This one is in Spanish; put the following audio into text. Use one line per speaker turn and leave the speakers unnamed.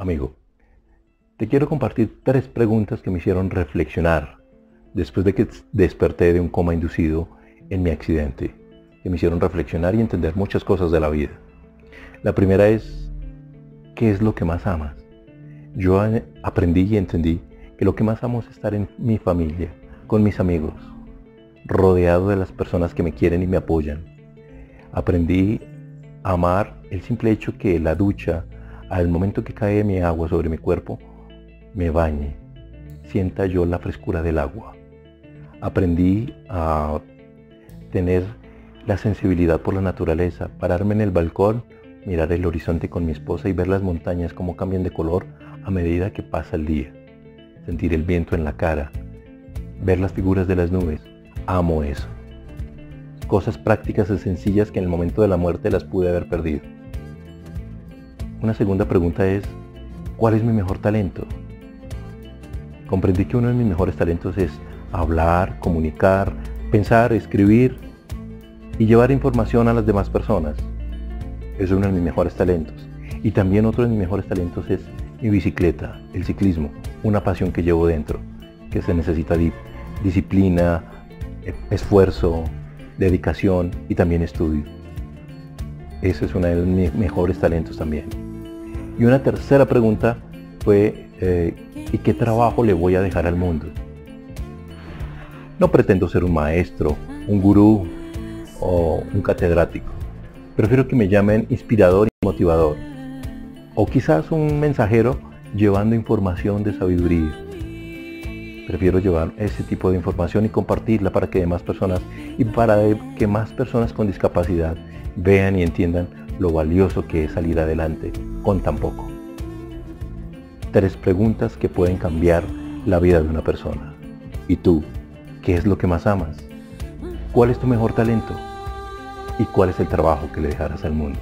Amigo, te quiero compartir tres preguntas que me hicieron reflexionar después de que desperté de un coma inducido en mi accidente, que me hicieron reflexionar y entender muchas cosas de la vida. La primera es, ¿qué es lo que más amas? Yo aprendí y entendí que lo que más amo es estar en mi familia, con mis amigos, rodeado de las personas que me quieren y me apoyan. Aprendí a amar el simple hecho que la ducha, al momento que cae mi agua sobre mi cuerpo, me bañe, sienta yo la frescura del agua. Aprendí a tener la sensibilidad por la naturaleza, pararme en el balcón, mirar el horizonte con mi esposa y ver las montañas como cambian de color a medida que pasa el día. Sentir el viento en la cara, ver las figuras de las nubes. Amo eso. Cosas prácticas y sencillas que en el momento de la muerte las pude haber perdido. Una segunda pregunta es, ¿cuál es mi mejor talento? Comprendí que uno de mis mejores talentos es hablar, comunicar, pensar, escribir y llevar información a las demás personas. Es uno de mis mejores talentos. Y también otro de mis mejores talentos es mi bicicleta, el ciclismo, una pasión que llevo dentro, que se necesita disciplina, e-, esfuerzo, dedicación y también estudio. Ese es uno de mis mejores talentos también. Y una tercera pregunta fue, eh, ¿y qué trabajo le voy a dejar al mundo? No pretendo ser un maestro, un gurú o un catedrático. Prefiero que me llamen inspirador y motivador. O quizás un mensajero llevando información de sabiduría. Prefiero llevar ese tipo de información y compartirla para que demás personas y para que más personas con discapacidad vean y entiendan lo valioso que es salir adelante con tan poco. Tres preguntas que pueden cambiar la vida de una persona. ¿Y tú? ¿Qué es lo que más amas? ¿Cuál es tu mejor talento? ¿Y cuál es el trabajo que le dejarás al mundo?